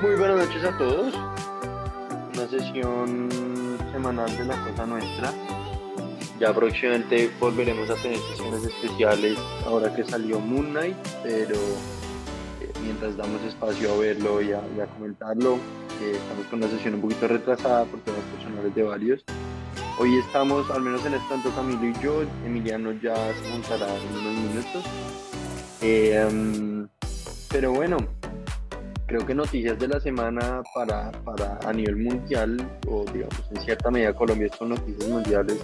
Muy buenas noches a todos. Una sesión semanal de la cosa nuestra. Ya próximamente volveremos a tener sesiones especiales ahora que salió Moon Knight, pero eh, mientras damos espacio a verlo y a, comentarlo, estamos con una sesión un poquito retrasada por temas personales de varios. Hoy estamos, al menos en este tanto Camilo y yo, Emiliano ya se montará en unos minutos. Eh, em, pero bueno, creo que noticias de la semana para, para a nivel mundial, o digamos en cierta medida Colombia son noticias mundiales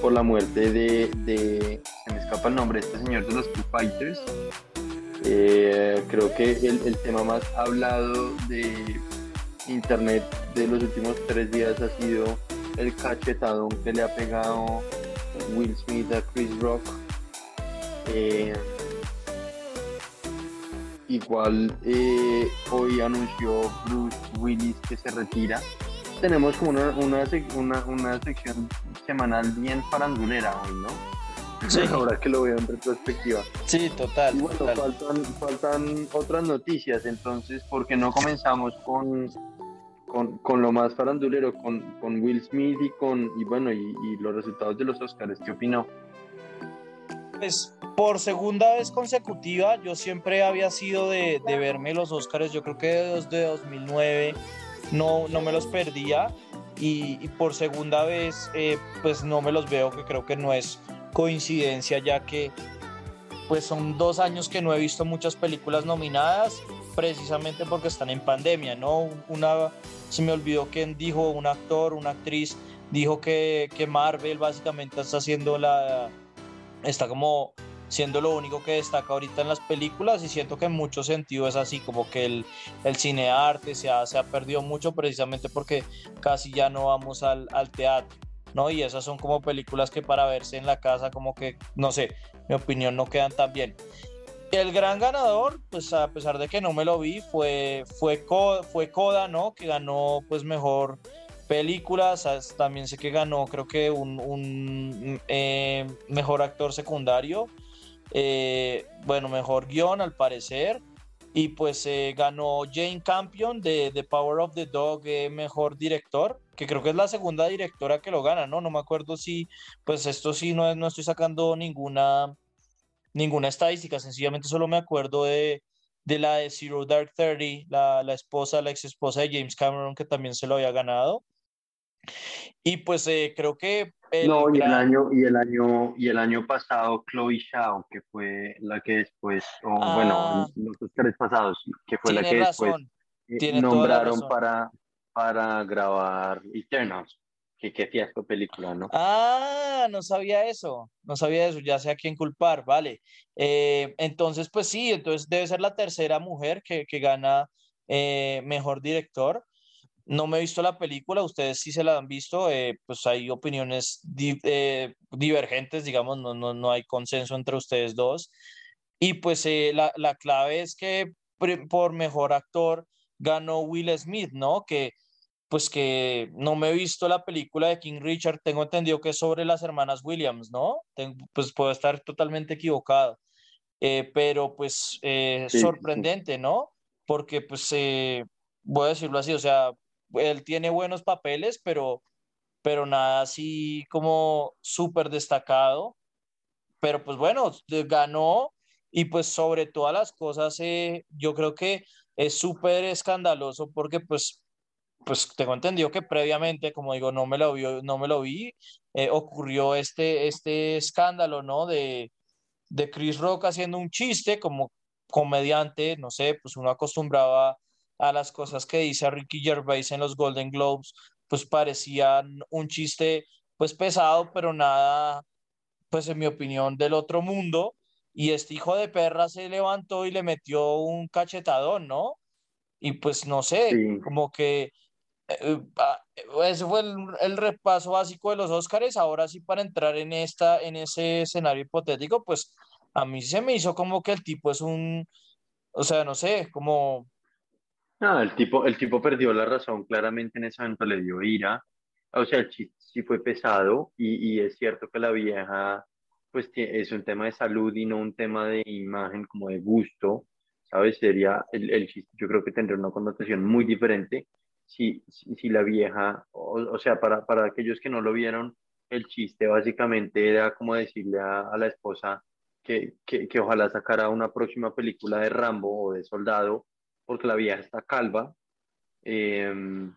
por la muerte de, se me escapa el nombre, este señor de los Foo Fighters. Eh, creo que el, el, tema más hablado de internet de los últimos tres días ha sido el cachetadón que le ha pegado Will Smith a Chris Rock. Eh, Igual eh, hoy anunció Bruce Willis que se retira. Tenemos como una, una, una, sección semanal bien farandulera hoy, ¿no? Sí. Ahora que lo veo en retrospectiva. Sí, total. Y bueno, Faltan, faltan otras noticias, entonces, ¿por qué no comenzamos con, con, con, lo más farandulero, con, con, Will Smith y con y bueno y, y, los resultados de los Oscars. ¿Qué opinó? Pues por segunda vez consecutiva, yo siempre había sido de, verme los Oscars, yo creo que desde 2009 no, no me los perdía y, por segunda vez eh, pues no me los veo, que creo que no es coincidencia ya que pues son dos años que no he visto muchas películas nominadas precisamente porque están en pandemia, ¿no? Una, se me olvidó quién dijo, un actor, una actriz, dijo que, que Marvel básicamente está haciendo la, está como siendo lo único que destaca ahorita en las películas y siento que en muchos sentidos es así, como que el, el cine arte se ha, se ha perdido mucho precisamente porque casi ya no vamos al, al teatro. ¿no? Y esas son como películas que para verse en la casa, como que, no sé, mi opinión no quedan tan bien. El gran ganador, pues a pesar de que no me lo vi, fue, fue, fue Coda, ¿no? Que ganó pues mejor películas, también sé que ganó creo que un, un eh, mejor actor secundario eh, bueno, mejor guion al parecer. Y pues eh, ganó Jane Campion de The Power of the Dog, eh, mejor director, que creo que es la segunda directora que lo gana, ¿no? No me acuerdo si, pues esto sí, no, no estoy sacando ninguna, ninguna estadística, sencillamente solo me acuerdo de, de la de Zero Dark Thirty, la, la esposa, la ex esposa de James Cameron, que también se lo había ganado. Y pues creo que no, y el año, y el año, y el año pasado Chloe Shao, que fue la que después, o bueno, ah. los tres pasados, que fue la que después eh, nombraron para, para grabar Eternals. Que qué fiasco película, ¿no? Ah, no sabía eso, no sabía eso, ya sé a quién culpar, vale. Eh, entonces, pues sí, entonces debe ser la tercera mujer que, que gana eh, mejor director. No me he visto la película, ustedes sí se la han visto, eh, pues hay opiniones eh, divergentes, digamos, no, no, no, hay consenso entre ustedes dos. Y pues eh, la, la, clave es que por mejor actor ganó Will Smith, ¿no? Que pues que no me he visto la película de King Richard, tengo entendido que es sobre las hermanas Williams, ¿no? pues puedo estar totalmente equivocado, pero pues sorprendente, ¿no? Porque pues voy a decirlo así, o sea, él tiene buenos papeles, pero, pero nada así como súper destacado. Pero pues bueno, ganó y pues sobre todas las cosas eh, yo creo que es súper escandaloso porque pues pues tengo entendido que previamente, como digo, no me lo, vi, no me lo vi, eh, ocurrió este, este escándalo, ¿no? De, de Chris Rock haciendo un chiste como comediante, no sé, pues uno acostumbraba a las cosas que dice Ricky Gervais en los Golden Globes, pues parecían un chiste pues pesado, pero nada, pues en mi opinión, del otro mundo. Y este hijo de perra se levantó y le metió un cachetadón, ¿no? Y pues no sé, como que eh, ah, ese fue el, repaso básico de los Óscares. Ahora sí, para entrar en, esta, en ese escenario hipotético, pues a mí se me hizo como que el tipo es un, o sea, no sé, como no, el tipo, el tipo perdió la razón, claramente en ese momento le dio ira. O sea, sí, sí fue pesado y, y, es cierto que la vieja, pues es un tema de salud y no un tema de imagen, como de gusto. ¿sabes? Sería el, el yo creo que tendría una connotación muy diferente si, si, la vieja, o, sea, para, para aquellos que no lo vieron, el chiste básicamente era como decirle a, a la esposa que, que, que, ojalá sacara una próxima película de Rambo o de Soldado, porque la vieja está calva. Eh,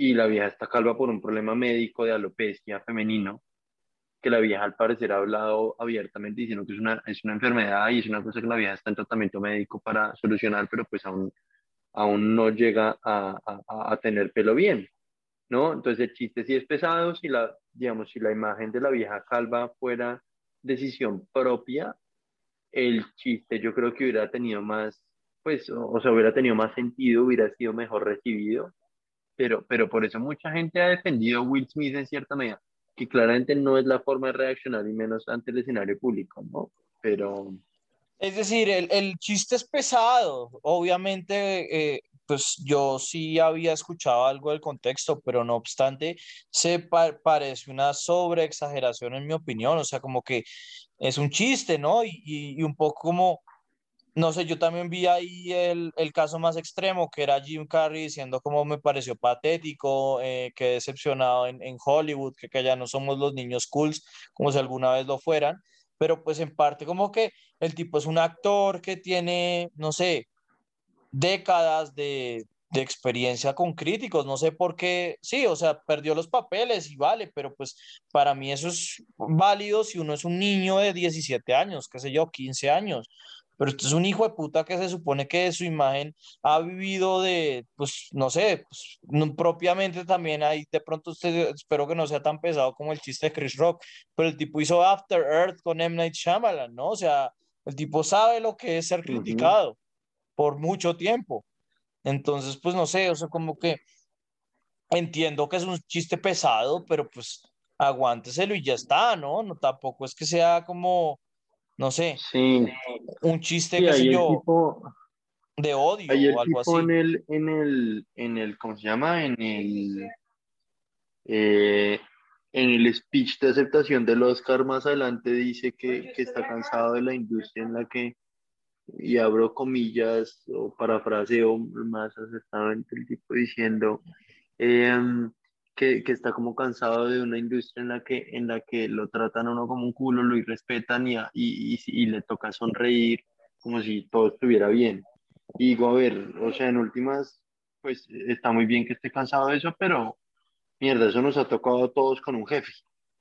y la vieja está calva por un problema médico de alopecia femenino, que la vieja al parecer ha hablado abiertamente diciendo que es una, es una enfermedad y es una cosa que la vieja está en tratamiento médico para solucionar, pero pues aún, aún no llega a, a, a tener pelo bien, ¿no? Entonces el chiste sí es pesado, si la, digamos, si la imagen de la vieja calva fuera decisión propia, el chiste yo creo que hubiera tenido más, pues, o, o sea, hubiera tenido más sentido, hubiera sido mejor recibido pero, pero por eso mucha gente ha defendido a Will Smith en cierta medida, que claramente no es la forma de reaccionar y menos ante el escenario público, ¿no? Pero... Es decir, el, el chiste es pesado, obviamente, eh, pues yo sí había escuchado algo del contexto, pero no obstante, se parece una sobreexageración en mi opinión, o sea, como que es un chiste, ¿no? Y, y, y un poco como no sé, yo también vi ahí el, el, caso más extremo, que era Jim Carrey diciendo cómo me pareció patético, eh, que decepcionado en, en Hollywood, que, que ya no somos los niños cools como si alguna vez lo fueran, pero pues en parte como que el tipo es un actor que tiene, no sé, décadas de, de experiencia con críticos, no sé por qué, sí, o sea, perdió los papeles y vale, pero pues para mí eso es válido si uno es un niño de 17 años, qué sé yo, 15 años pero esto es un hijo de puta que se supone que su imagen ha vivido de, pues, no sé, pues, no, propiamente también hay, de pronto usted, espero que no sea tan pesado como el chiste de Chris Rock, pero el tipo hizo After Earth con M. Night Shyamalan, ¿no? O sea, el tipo sabe lo que es ser criticado uh -huh. por mucho tiempo. Entonces, pues, no sé, o sea, como que entiendo que es un chiste pesado, pero pues aguánteselo y ya está, ¿no? No tampoco es que sea como no sé, sí. un chiste, sí, qué sé yo, tipo, de odio el o algo tipo así. En el, en el, en el, ¿cómo se llama? En el, eh, en el speech de aceptación del Oscar más adelante dice que, que está cansado de la industria en la que, y abro comillas o parafraseo más acertadamente el tipo diciendo, eh, que, está como cansado de una industria en la que, en la que lo tratan a uno como un culo, lo irrespetan y, y, y, y le toca sonreír como si todo estuviera bien. Y digo, a ver, o sea, en últimas, pues está muy bien que esté cansado de eso, pero mierda, eso nos ha tocado a todos con un jefe.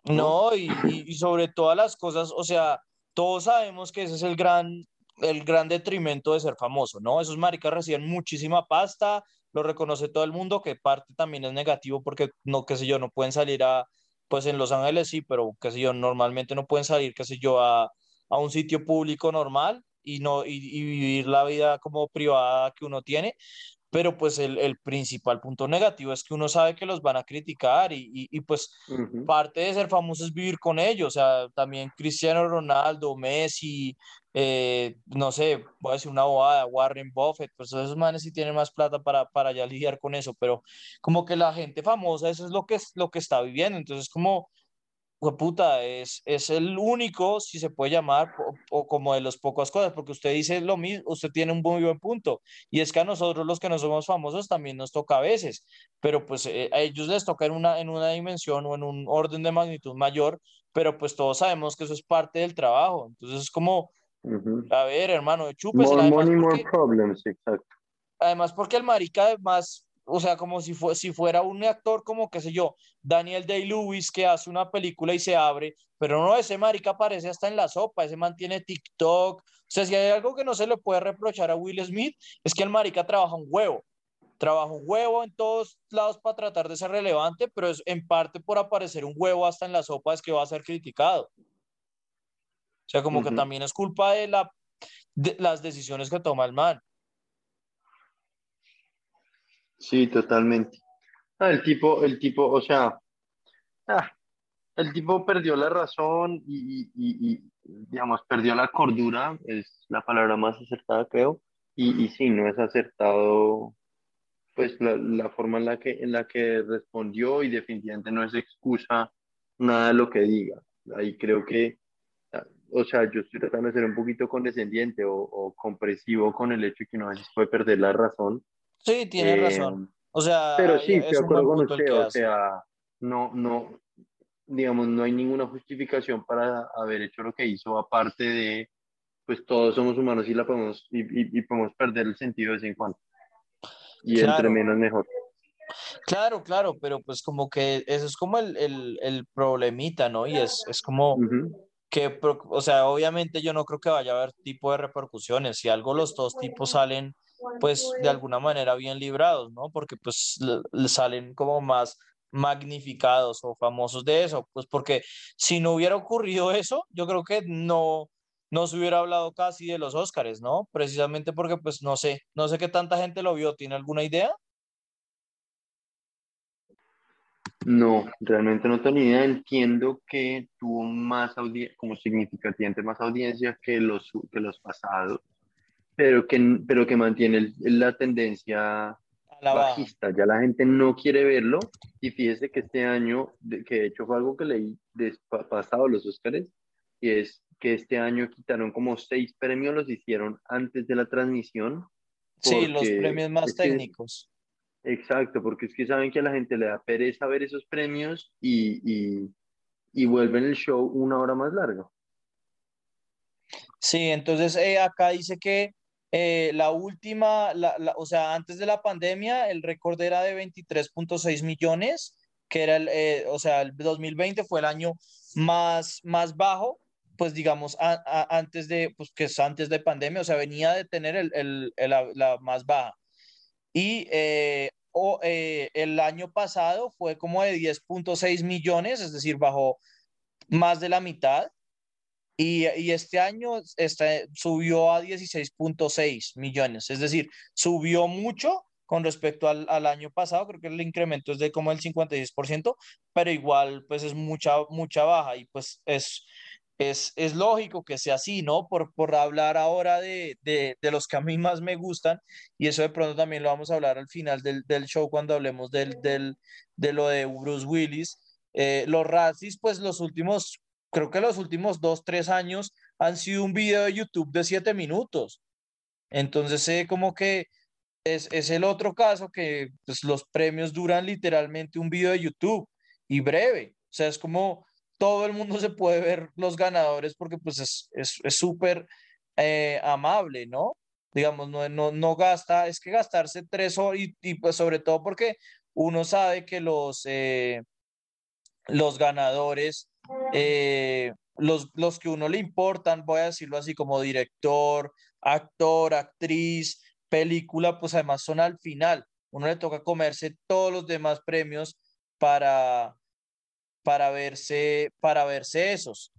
No, no y, y, sobre todas las cosas, o sea, todos sabemos que ese es el gran, el gran detrimento de ser famoso, ¿no? Esos maricas reciben muchísima pasta, lo reconoce todo el mundo, que parte también es negativo porque no, qué sé yo, no pueden salir a, pues en Los Ángeles sí, pero qué sé yo, normalmente no pueden salir, qué sé yo, a, a un sitio público normal y, no, y, y, vivir la vida como privada que uno tiene, pero pues el, el, principal punto negativo es que uno sabe que los van a criticar y, y, y pues uh -huh. parte de ser famoso es vivir con ellos, o sea, también Cristiano Ronaldo, Messi, eh, no sé, voy a decir una bobada, Warren Buffett, pues esos manes sí tienen más plata para, para ya lidiar con eso, pero como que la gente famosa, eso es lo que, es, lo que está viviendo, entonces como puta, es, es el único, si se puede llamar, o, o, como de las pocas cosas, porque usted dice lo mismo, usted tiene un muy buen punto, y es que a nosotros los que no somos famosos también nos toca a veces, pero pues eh, a ellos les toca en una, en una dimensión o en un orden de magnitud mayor, pero pues todos sabemos que eso es parte del trabajo, entonces es como, uh -huh. a ver, hermano, chúpese. More money, more problems, exacto. Además, porque el marica además o sea, como si, fue, si fuera un actor como, qué sé yo, Daniel Day-Lewis que hace una película y se abre, pero no, ese marica aparece hasta en la sopa, ese mantiene TikTok, o sea, si hay algo que no se le puede reprochar a Will Smith, es que el marica trabaja un huevo, trabaja un huevo en todos lados para tratar de ser relevante, pero es en parte por aparecer un huevo hasta en la sopa es que va a ser criticado. O sea, como uh -huh. que también es culpa de, la, de las decisiones que toma el man. Sí, totalmente. Ah, el tipo, el tipo, o sea, ah, el tipo perdió la razón y, y, y, digamos, perdió la cordura, es la palabra más acertada, creo, y, y sí, no es acertado, pues, la, la, forma en la, que, en la que respondió y definitivamente no es excusa nada de lo que diga. Ahí creo que, o sea, yo estoy tratando de ser un poquito condescendiente o, o compresivo con el hecho de que veces puede perder la razón. Sí, tiene Eh, razón. O sea, Pero sí, es estoy de acuerdo con usted, o sea, no, no, digamos, no hay ninguna justificación para haber hecho lo que hizo, aparte de, pues todos somos humanos y la podemos, y, y- y podemos perder el sentido de vez en cuando. Y entre Claro. menos mejor. Claro, claro, pero pues como que eso es como el, el, el problemita, ¿no? Y es, es como que, o sea, obviamente yo no creo que vaya a haber tipo de repercusiones. Si algo los dos tipos salen, pues de alguna manera bien librados, ¿no? Porque pues le- le salen como más magnificados o famosos de eso, pues porque si no hubiera ocurrido eso, yo creo que no, no se hubiera hablado casi de los Óscares, ¿no? Precisamente porque pues no sé, no sé qué tanta gente lo vio, ¿tiene alguna idea? No, realmente no tengo ni idea. Entiendo que tuvo más audiencia, como significativamente más audiencia que los, que los pasados, pero que, pero que mantiene el- la tendencia la baja. bajista. Ya la gente no quiere verlo. Y fíjese que este año, que de hecho fue algo que leí pasado los Óscares, y es que este año quitaron como seis premios, los hicieron antes de la transmisión. Sí, los premios más es que- técnicos. Exacto, porque es que saben que a la gente le da pereza ver esos premios y, y, y vuelven el show una hora más largo. Sí, entonces eh, acá dice que eh, la última, la- la- o sea, antes de la pandemia, el récord era de 23.6 millones, que era el, eh, o sea, el 2020 fue el año más, más bajo, pues digamos, a- a- antes de, pues que es antes de pandemia, o sea, venía de tener el, el- el- la, la más baja. Y eh, o, eh, el año pasado fue como de 10.6 millones, es decir, bajó más de la mitad. Y, este año subió a 16.6 millones, es decir, subió mucho con respecto al, año pasado, creo que el incremento es de como el 56%, pero igual pues es mucha, mucha baja y pues es, es, es lógico que sea así, ¿no? Por, por hablar ahora de, de, de los que a mí más me gustan y eso de pronto también lo vamos a hablar al final del, del show cuando hablemos del, del, de lo de Bruce Willis. Eh, los Razzies, pues los últimos creo que los últimos dos, tres años han sido un video de YouTube de siete minutos. Entonces, eh, como que es, es el otro caso que pues, los premios duran literalmente un video de YouTube y breve. O sea, es como todo el mundo se puede ver los ganadores porque pues es es es súper eh, amable, ¿no? Digamos, no, no, no gasta, es que gastarse tres horas y, y, pues sobre todo porque uno sabe que los, eh, los ganadores eh, los, los que uno le importan, voy a decirlo así como director, actor, actriz, película, pues además son al final. Uno le toca comerse todos los demás premios para, para, verse, para verse esos.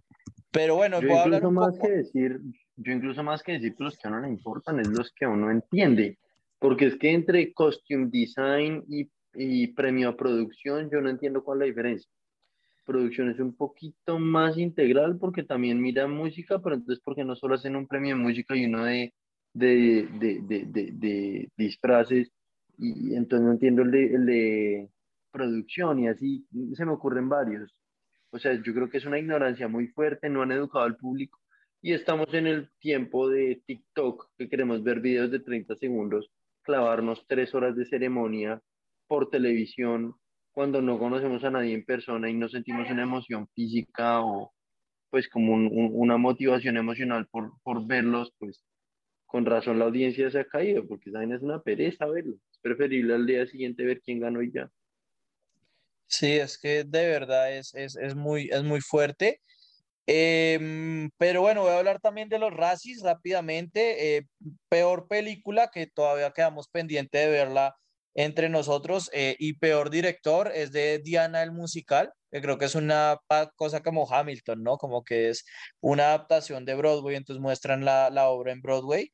Pero bueno, Yo voy a hablar un más poco. que decir, yo incluso más que decir que los que a uno le importan es los que uno entiende, porque es que entre costume design y, y premio a producción yo no entiendo cuál es la diferencia. Producción es un poquito más integral porque también mira música, pero entonces porque no solo hacen un premio de música y uno de, de, de, de, disfraces, y, entonces no entiendo el el de producción y así se me ocurren varios. O sea, yo creo que es una ignorancia muy fuerte, no han educado al público y estamos en el tiempo de TikTok, que queremos ver videos de 30 segundos, clavarnos tres horas de ceremonia por televisión cuando no conocemos a nadie en persona y no sentimos una emoción física o pues como un, un, una motivación emocional por, por verlos, pues con razón la audiencia se ha caído, porque saben es una pereza verlo. Es preferible al día siguiente ver quién ganó y ya. Sí, es que de verdad es, es, es muy, es muy fuerte. Eh, pero bueno, voy a hablar también de los Razzies rápidamente. Eh, peor película que todavía quedamos pendiente de verla entre nosotros eh, y peor director es de Diana el musical, que creo que es una cosa como Hamilton, ¿no? Como que es una adaptación de Broadway, entonces muestran la, obra en Broadway.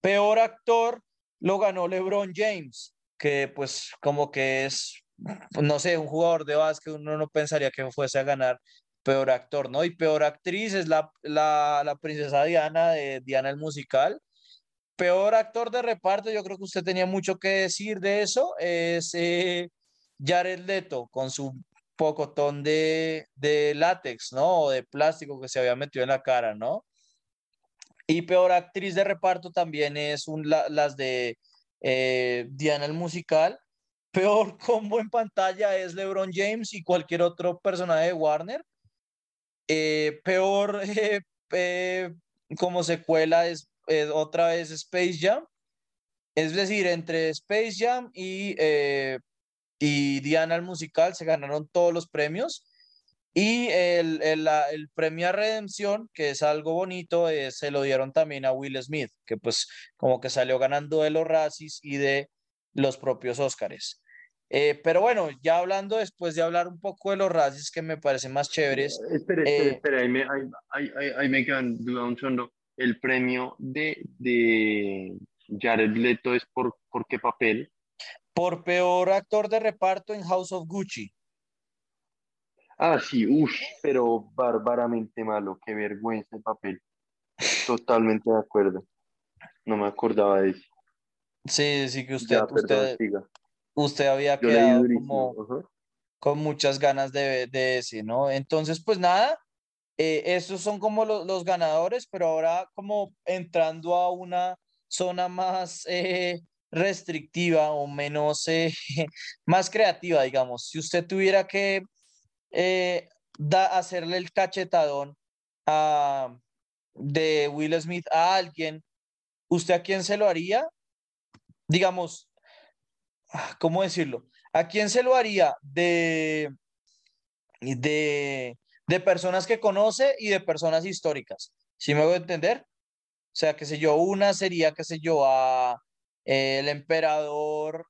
Peor actor lo ganó LeBron James, que pues como que es, no sé, un jugador de básquet, uno no pensaría que fuese a ganar peor actor, ¿no? Y peor actriz es la, la, la princesa Diana de Diana el musical. Peor actor de reparto, yo creo que usted tenía mucho que decir de eso, es eh, Jared Leto con su pocotón de, de látex, ¿no? O de plástico que se había metido en la cara, ¿no? Y peor actriz de reparto también es un, las de eh, Diana el musical. Peor combo en pantalla es LeBron James y cualquier otro personaje de Warner. Eh, peor como secuela es otra vez Space Jam. Es decir, entre Space Jam y, y Diana el musical se ganaron todos los premios. Y el, el, el, premio a redención, que es algo bonito, eh, se lo dieron también a Will Smith, que pues como que salió ganando de los Razzies y de los propios Óscares. Eh, pero bueno, ya hablando después de hablar un poco de los Razzies que me parecen más chéveres. Espera, espera, espera, ahí me, ahí, ahí, ahí me quedan duda un segundo. El premio de, de Jared Leto es por, por qué papel? Por peor actor de reparto en House of Gucci. Ah, sí, uff, pero bárbaramente malo, qué vergüenza el papel. Totalmente de acuerdo. No me acordaba de eso. Sí, sí que usted, usted, usted había quedado como con muchas ganas de, de ese, ¿no? Entonces, pues nada, eh, esos son como los ganadores, pero ahora como entrando a una zona más eh, restrictiva o menos, eh, más creativa, digamos. Si usted tuviera que eh, da, hacerle el cachetadón a, de Will Smith a alguien, ¿usted a quién se lo haría? Digamos, ah, ¿cómo decirlo? ¿A quién se lo haría de, de, de personas que conoce y de personas históricas? ¿Sí me voy a entender? O sea, qué sé yo, una sería, qué sé yo, a el emperador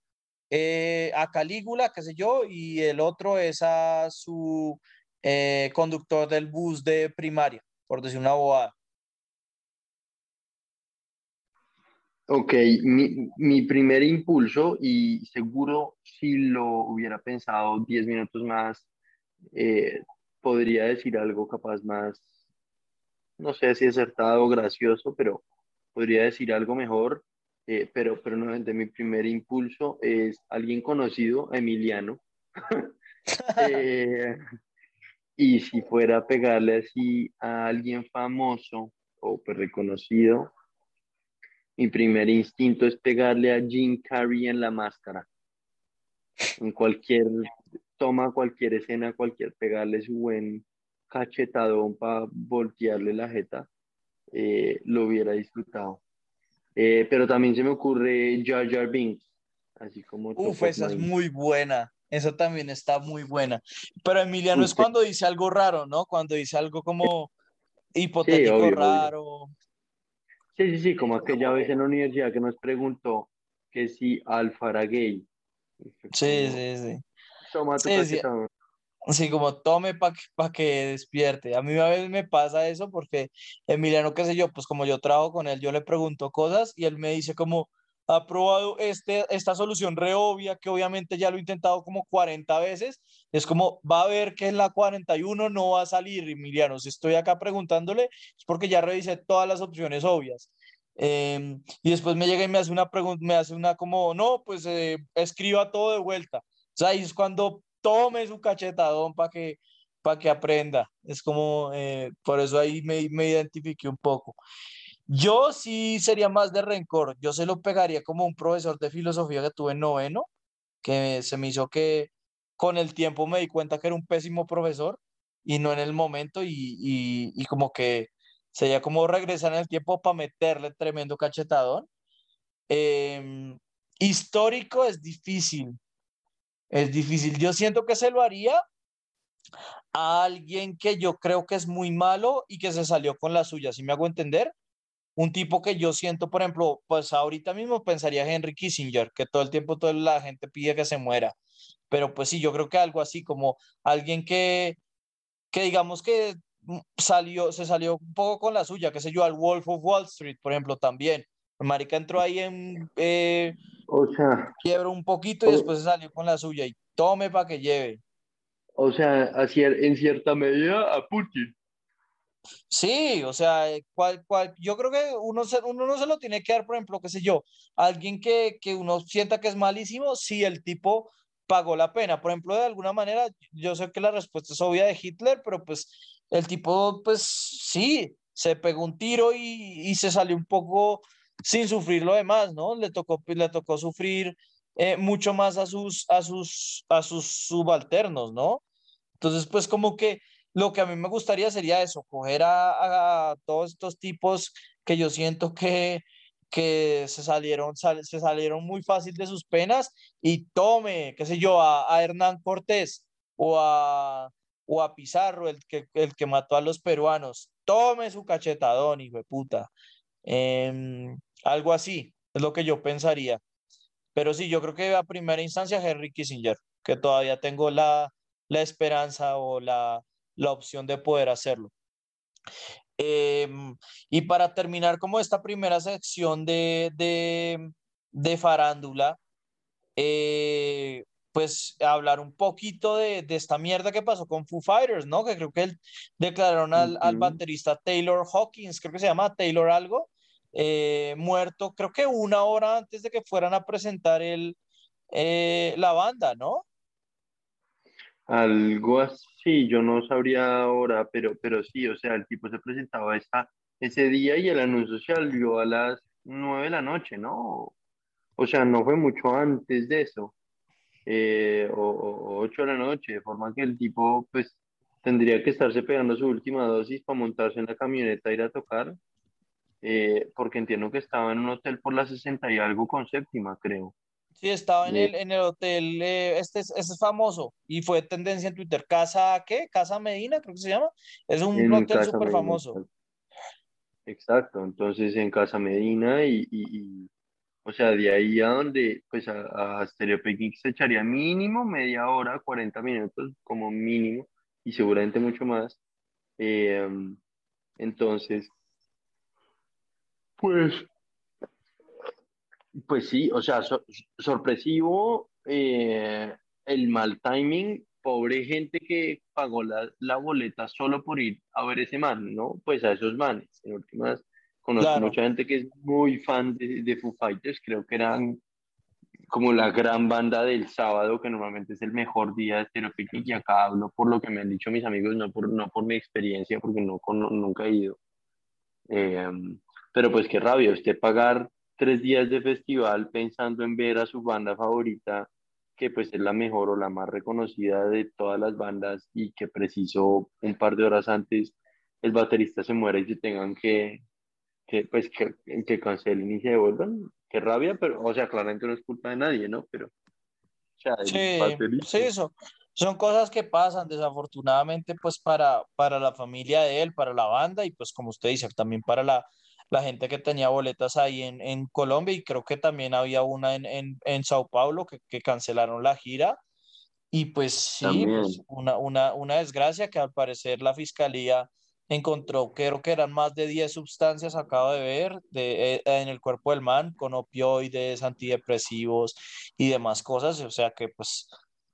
eh, a Calígula, qué sé yo, y el otro es a su eh, conductor del bus de primaria, por decir una bobada. Ok, mi, primer impulso, y seguro si lo hubiera pensado 10 minutos más, eh, podría decir algo capaz más, no sé si acertado o gracioso, pero podría decir algo mejor. Eh, pero, pero de mi primer impulso es alguien conocido, Emiliano. Eh, y si fuera a pegarle así a alguien famoso o pues, reconocido, mi primer instinto es pegarle a Jim Carrey en la máscara. En cualquier toma, cualquier escena, cualquier pegarle su buen cachetadón para voltearle la jeta, eh, lo hubiera disfrutado. Eh, pero también se me ocurre Jar Jar Binks, así como... Uf, esa es muy buena, esa también está muy buena. Pero Emiliano es cuando dice algo raro, ¿no? Cuando dice algo como hipotético raro. Sí, sí, sí, como aquella vez en la universidad que nos preguntó que si Alfa era gay. Sí, sí, sí. Tu sí, Sí, como tome para que, que despierte. A mí a veces me pasa eso porque Emiliano, qué sé yo, pues como yo trabajo con él, yo le pregunto cosas y él me dice como, ha probado este, esta solución re obvia, que obviamente ya lo he intentado como 40 veces. Es como, va a ver que en la 41 no va a salir, Emiliano. Si estoy acá preguntándole, es porque ya revisé todas las opciones obvias. Em, y después me llega y me hace una pregunta, me hace una como, no, pues eh, escriba todo de vuelta. Ahí es cuando tome su cachetadón para que, para que aprenda. Es como, eh, por eso ahí me, me identifiqué un poco. Yo sí sería más de rencor. Yo se lo pegaría como un profesor de filosofía que tuve en noveno, que se me hizo que con el tiempo me di cuenta que era un pésimo profesor y no en el momento y, y, y como que sería como regresar en el tiempo para meterle tremendo cachetadón. Em, histórico es difícil, es difícil. Yo siento que se lo haría a alguien que yo creo que es muy malo y que se salió con la suya, si me hago entender. Un tipo que yo siento, por ejemplo, pues ahorita mismo pensaría Henry Kissinger, que todo el tiempo toda la gente pide que se muera. Pero pues sí, yo creo que algo así como alguien que, que digamos que salió, se salió un poco con la suya, qué sé yo, al Wolf of Wall Street, por ejemplo, también. Marica entró ahí en eh, o sea, quiebra un poquito y después se salió con la suya y tome para que lleve. O sea, así en cierta medida a Putin. Sí, o sea, cual, cual, yo creo que uno, se, uno no se lo tiene que dar, por ejemplo, qué sé yo, alguien que, que uno sienta que es malísimo, si el tipo pagó la pena. Por ejemplo, de alguna manera, yo sé que la respuesta es obvia de Hitler, pero pues el tipo, pues sí, se pegó un tiro y, se salió un poco sin sufrir lo demás, ¿no? Le tocó, le tocó sufrir eh, mucho más a sus, a, sus, a sus subalternos, ¿no? Entonces, pues como que lo que a mí me gustaría sería eso, coger a, a todos estos tipos que yo siento que, que se salieron, se salieron muy fácil de sus penas y tome, qué sé yo, a, Hernán Cortés o a, o a Pizarro, el que, el que mató a los peruanos, tome su cachetadón, hijo de puta. Em, algo así, es lo que yo pensaría. Pero sí, yo creo que a primera instancia Henry Kissinger, que todavía tengo la, la esperanza o la, la opción de poder hacerlo. Em, y para terminar como esta primera sección de, de, farándula, eh, pues hablar un poquito de, esta mierda que pasó con Foo Fighters, ¿no? Que creo que él declararon al, al baterista Taylor Hawkins, creo que se llama Taylor algo, eh, muerto, creo que una hora antes de que fueran a presentar el, eh, la banda, ¿no? Algo así, yo no sabría ahora, pero, pero sí, o sea, el tipo se presentaba esa, ese día y el anuncio salió a las nueve de la noche, ¿no? O sea, no fue mucho antes de eso, eh, o, ocho de la noche, de forma que el tipo, pues, tendría que estarse pegando su última dosis para montarse en la camioneta e ir a tocar, eh, porque entiendo que estaba en un hotel por la 60 y algo con séptima, creo. Sí, estaba en el, en el hotel, eh, este, es, este es famoso y fue tendencia en Twitter. Casa, ¿qué? Casa Medina, creo que se llama. Es un hotel súper famoso. Exacto, entonces en Casa Medina y, y, o sea, de ahí a donde, pues a, a Stereo se echaría mínimo media hora, 40 minutos como mínimo y seguramente mucho más. Eh, entonces, pues pues sí, o sea, sorpresivo eh, el mal timing, pobre gente que pagó la, la, boleta solo por ir a ver ese man, ¿no? Pues a esos manes. En últimas, conozco mucha gente que es muy fan de, de Foo Fighters, creo que eran como la gran banda del sábado, que normalmente es el mejor día de Stereo Picnic, y acá hablo por lo que me han dicho mis amigos, no por, no por mi experiencia, porque no, nunca he ido. Eh, pero pues qué rabia, usted pagar tres días de festival pensando en ver a su banda favorita, que pues es la mejor o la más reconocida de todas las bandas y que preciso un par de horas antes el baterista se muere y se tengan que, que pues que, que cancelen y se devuelvan. Qué rabia, pero, o sea, claramente no es culpa de nadie, ¿no? Pero, o sea, sí, sí, eso. Son cosas que pasan desafortunadamente pues para, para la familia de él, para la banda y pues como usted dice, también para la, la gente que tenía boletas ahí en, en Colombia y creo que también había una en, en, en Sao Paulo que, que, cancelaron la gira. Y pues sí, pues una, una, una desgracia que al parecer la fiscalía encontró, creo que eran más de 10 sustancias, acabo de ver, de, eh, en el cuerpo del man, con opioides, antidepresivos y demás cosas. O sea que pues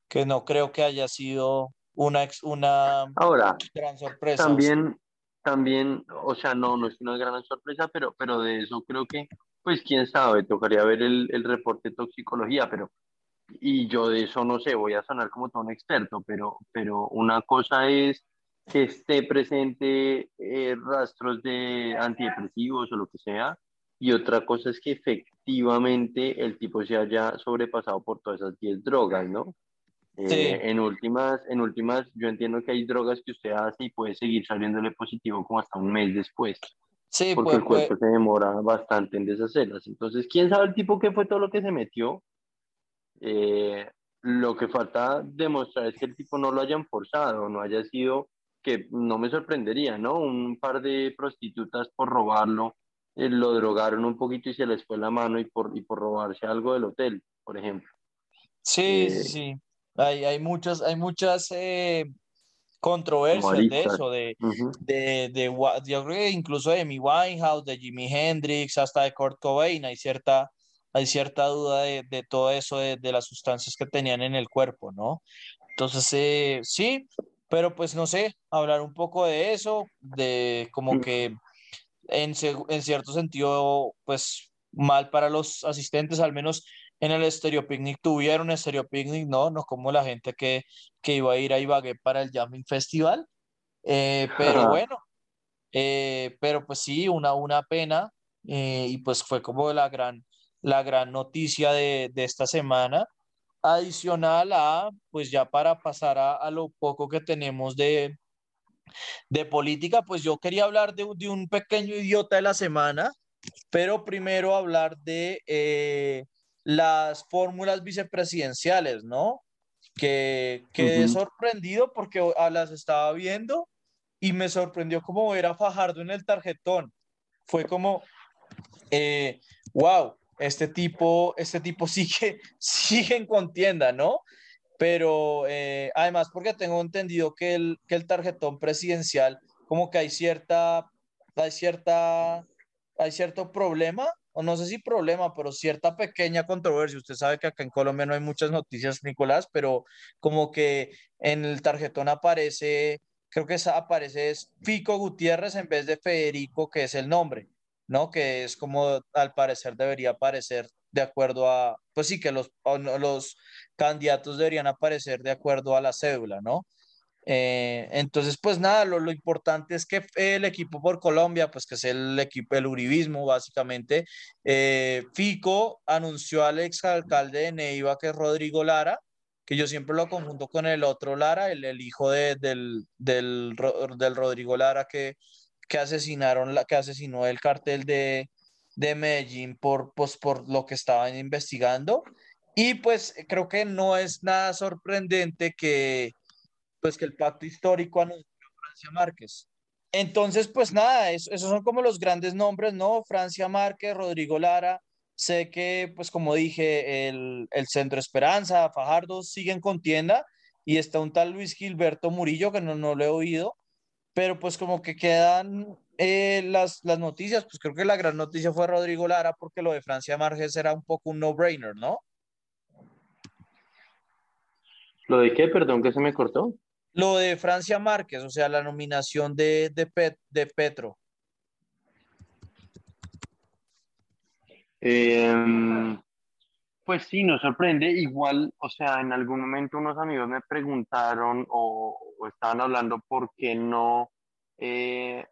que no creo que haya sido una, una Ahora, gran sorpresa. También, también, o sea, no, no es una gran sorpresa, pero, pero de eso creo que, pues quién sabe, tocaría ver el, el reporte de toxicología, pero, y yo de eso no sé, voy a sonar como todo un experto, pero, pero una cosa es que esté presente eh, rastros de antidepresivos o lo que sea, y otra cosa es que efectivamente el tipo se haya sobrepasado por todas esas 10 drogas, ¿no? Eh, en, últimas, en últimas, yo entiendo que hay drogas que usted hace y puede seguir saliéndole positivo como hasta un mes después. Sí, porque el cuerpo se demora bastante en deshacerlas. Entonces, ¿quién sabe el tipo qué fue todo lo que se metió? Eh, lo que falta demostrar es que el tipo no lo hayan forzado, no haya sido, que no me sorprendería, ¿no? Un par de prostitutas por robarlo, eh, lo drogaron un poquito y se les fue la mano y por, y por robarse algo del hotel, por ejemplo. Sí, sí, sí. Hay, hay muchas, hay muchas eh, controversias de eso, de, de, de, yo creo que incluso de Amy Winehouse, de Jimi Hendrix, hasta de Kurt Cobain, hay cierta, hay cierta duda de, de todo eso, de, de, las sustancias que tenían en el cuerpo, ¿no? Entonces, eh, sí, pero pues no sé, hablar un poco de eso, de como que en, en cierto sentido, pues mal para los asistentes, al menos en el Stereo Picnic tuvieron Stereo Picnic, no, no como la gente que, que iba a ir a Ibagué para el Jamming Festival. Eh, pero bueno, eh, pero pues sí, una, una pena eh, y pues fue como la gran, la gran noticia de, de, esta semana. Adicional a, pues ya para pasar a, a lo poco que tenemos de, de política, pues yo quería hablar de, de, un pequeño idiota de la semana, pero primero hablar de eh, las fórmulas vicepresidenciales, ¿no? Que quedé uh -huh. sorprendido porque las estaba viendo y me sorprendió como ver a Fajardo en el tarjetón. Fue como, eh, wow, este tipo, este tipo sigue, sigue en contienda, ¿no? Pero eh, además porque tengo entendido que el, que el tarjetón presidencial, como que hay cierta, hay cierta, hay cierto problema, o no sé si problema, pero cierta pequeña controversia. Usted sabe que acá en Colombia no hay muchas noticias, Nicolás, pero como que en el tarjetón aparece, creo que aparece es Fico Gutiérrez en vez de Federico, que es el nombre. ¿no? Que es como al parecer debería aparecer de acuerdo a, pues sí, que los, los candidatos deberían aparecer de acuerdo a la cédula, ¿no? Eh, entonces, pues nada, lo, lo, importante es que el equipo por Colombia, pues que es el equipo, el uribismo, básicamente, eh, Fico anunció al exalcalde de Neiva, que es Rodrigo Lara, que yo siempre lo conjunto con el otro Lara, el, el hijo de, del, del, del Rodrigo Lara, que que asesinaron, la, que asesinó el cartel de, de Medellín por, pues, por lo que estaban investigando. Y pues creo que no es nada sorprendente que, pues, que el pacto histórico anunció Francia Márquez. Entonces, pues nada, eso, esos son como los grandes nombres, ¿no? Francia Márquez, Rodrigo Lara. Sé que, pues como dije, el, el Centro Esperanza, Fajardo siguen contienda y está un tal Luis Gilberto Murillo que no, no lo he oído pero pues como que quedan eh, las, las noticias, pues creo que la gran noticia fue Rodrigo Lara porque lo de Francia Márquez era un poco un no-brainer, ¿no? ¿Lo de qué? Perdón, que se me cortó. Lo de Francia Márquez, o sea, la nominación de, de, Pet, de Petro. Eh, pues sí, nos sorprende. Igual, o sea, en algún momento unos amigos me preguntaron o, o estaban hablando por qué no eh,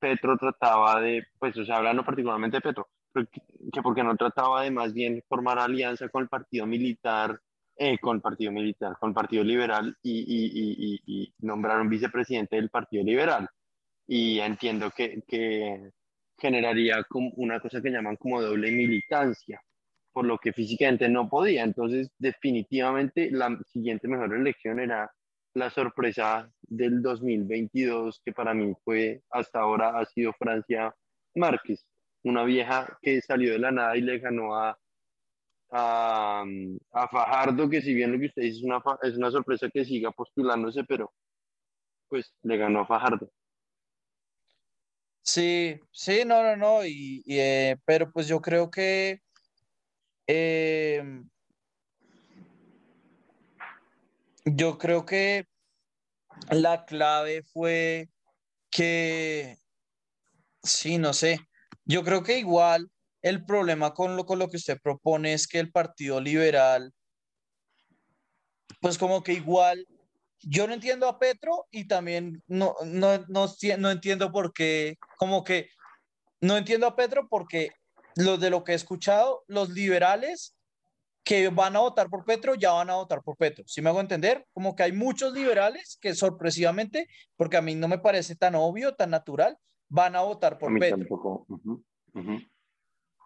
Petro trataba de, pues, o sea, hablando particularmente de Petro, que, que porque no trataba de más bien formar alianza con el partido militar, eh, con el partido militar, con el partido liberal y, y, y, y, nombrar un vicepresidente del partido liberal. Y entiendo que, que generaría como una cosa que llaman como doble militancia por lo que físicamente no podía. Entonces, definitivamente la siguiente mejor elección era la sorpresa del 2022, que para mí fue hasta ahora ha sido Francia Márquez, una vieja que salió de la nada y le ganó a, a, a Fajardo, que si bien lo que usted dice es una, es una sorpresa que siga postulándose, pero pues le ganó a Fajardo. Sí, sí, no, no, no, y, eh, pero pues yo creo que eh, yo creo que la clave fue que, sí, no sé, yo creo que igual el problema con lo, con lo que usted propone es que el Partido Liberal, pues como que igual, yo no entiendo a Petro y también no, no, no, no entiendo por qué, como que no entiendo a Petro porque los de lo que he escuchado, los liberales que van a votar por Petro ya van a votar por Petro. Si me hago entender? Como que hay muchos liberales que sorpresivamente, porque a mí no me parece tan obvio, tan natural, van a votar por Petro. Uh -huh. Uh -huh.